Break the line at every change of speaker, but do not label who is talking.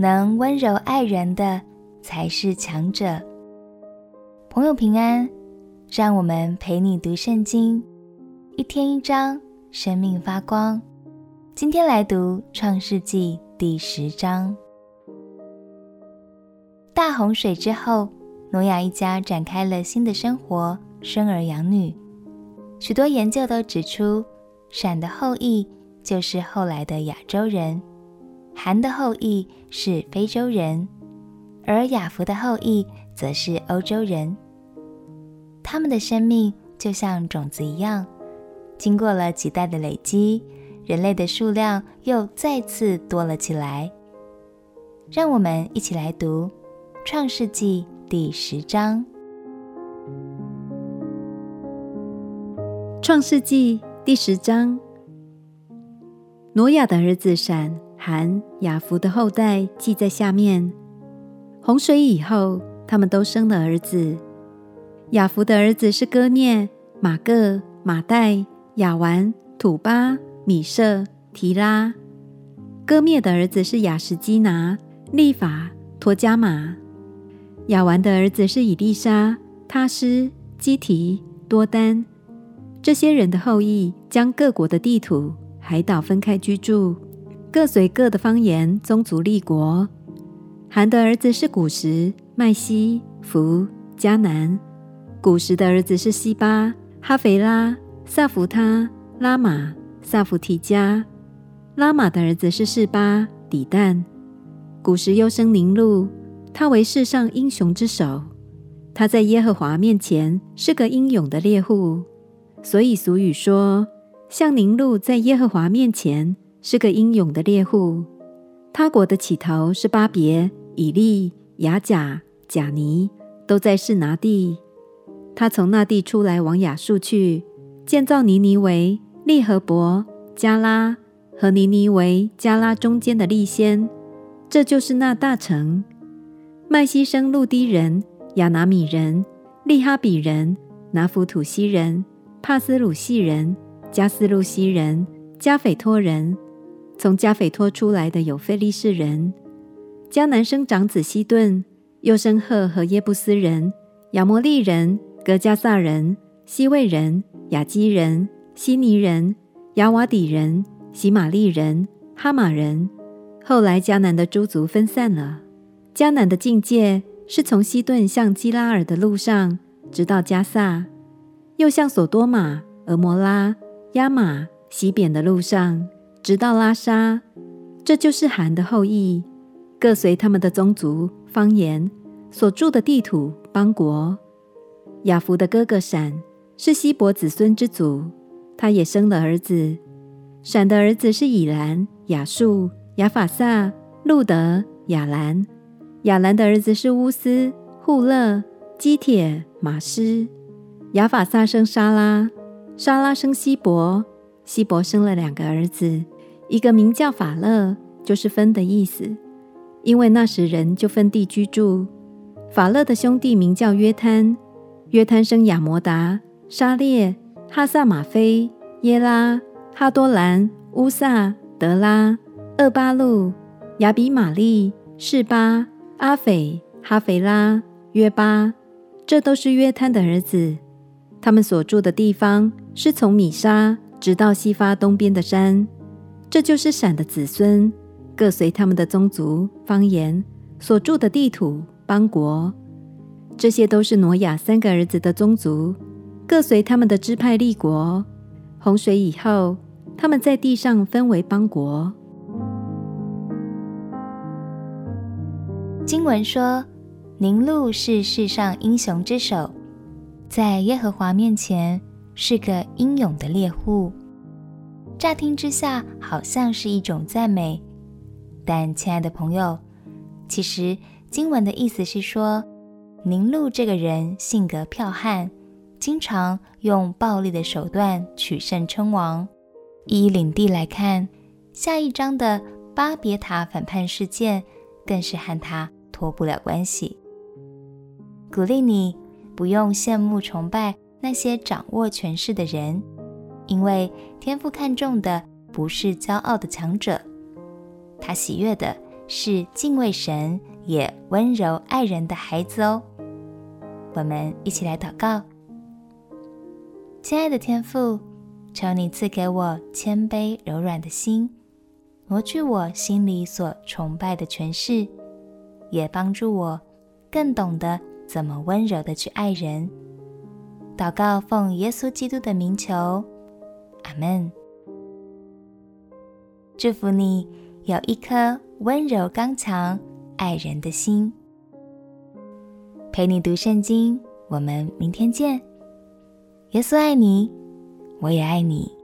能温柔爱人的才是强者。朋友平安，让我们陪你读圣经，一天一章，生命发光。今天来读创世纪第十章。大洪水之后，挪亚一家展开了新的生活，生儿养女。许多研究都指出，闪的后裔就是后来的亚洲人，韩的后裔是非洲人，而雅弗的后裔则是欧洲人。他们的生命就像种子一样，经过了几代的累积，人类的数量又再次多了起来。让我们一起来读《创世纪》第十章。
《创世纪》第十章，挪亚的儿子闪、含、雅弗的后代记在下面。洪水以后，他们都生了儿子。雅弗的儿子是歌聂、马各、马代、亚完、土巴、米设、提拉。歌聂的儿子是亚实基拿、利法、托加玛。亚完的儿子是以利沙、他施、基提、多丹。这些人的后裔将各国的地图、海岛分开居住，各随各的方言、宗族立国。韩的儿子是古时、麦西、弗、迦南。古时的儿子是西巴、哈肥拉、萨弗他、拉玛、萨弗提加。拉玛的儿子是示巴、底但。古时又生宁禄，他为世上英雄之首。他在耶和华面前是个英勇的猎户，所以俗语说：像宁禄在耶和华面前是个英勇的猎户。他国的起头是巴别、以利、亚甲、贾尼，都在示拿地。他从那地出来，往亚述去，建造尼尼为、利河伯、加拉和尼尼为加拉中间的利先，这就是那大城。麦西生路低人、亚拿米人、利哈比人、拿弗土西人、帕斯鲁细人、加斯路西人、加斐托人。从加斐托出来的有菲利士人。迦南生长子希顿，又生赫和耶布斯人、亚摩利人。格迦撒人、希未人、雅基人、希尼人、亚瓦底人、喜玛利人、哈马人。后来迦南的诸族分散了。迦南的境界是从西顿向基拉尔的路上，直到加萨，又向所多玛、俄摩拉、亚玛、西扁的路上，直到拉沙。这就是含的后裔，各随他们的宗族、方言、所住的地土、邦国。雅弗的哥哥闪是希伯子孙之祖，他也生了儿子。闪的儿子是以兰、亚述、亚法萨、路得、亚兰。亚兰的儿子是乌斯、户勒、基帖、玛施。亚法萨生沙拉，沙拉生希伯，希伯生了两个儿子，一个名叫法勒，就是分的意思，因为那时人就分地居住。法勒的兄弟名叫约坍。约坍生亚摩达、沙列、哈萨玛菲、耶拉、哈多兰、乌萨、德拉、厄巴路、亚比玛利、士巴、阿斐、哈斐拉、约巴，这都是约坍的儿子。他们所住的地方是从米沙直到西发东边的山。这就是闪的子孙，各随他们的宗族、方言所住的地土、邦国。这些都是挪亚三个儿子的宗族，各随他们的支派立国。洪水以后，他们在地上分为邦国。
经文说，宁录是世上英雄之首，在耶和华面前是个英勇的猎户。乍听之下，好像是一种赞美，但亲爱的朋友，其实经文的意思是说。宁录这个人性格剽悍，经常用暴力的手段取胜称王。依领地来看，下一章的巴别塔反叛事件更是和他脱不了关系。鼓励你不用羡慕崇拜那些掌握权势的人，因为天父看重的不是骄傲的强者，他喜悦的是敬畏神也温柔爱人的孩子哦。我们一起来祷告：亲爱的天父，求你赐给我谦卑柔软的心，挪去我心里所崇拜的权势，也帮助我更懂得怎么温柔的去爱人。祷告奉耶稣基督的名求，阿门。祝福你有一颗温柔刚强爱人的心。陪你读圣经，我们明天见。耶稣爱你，我也爱你。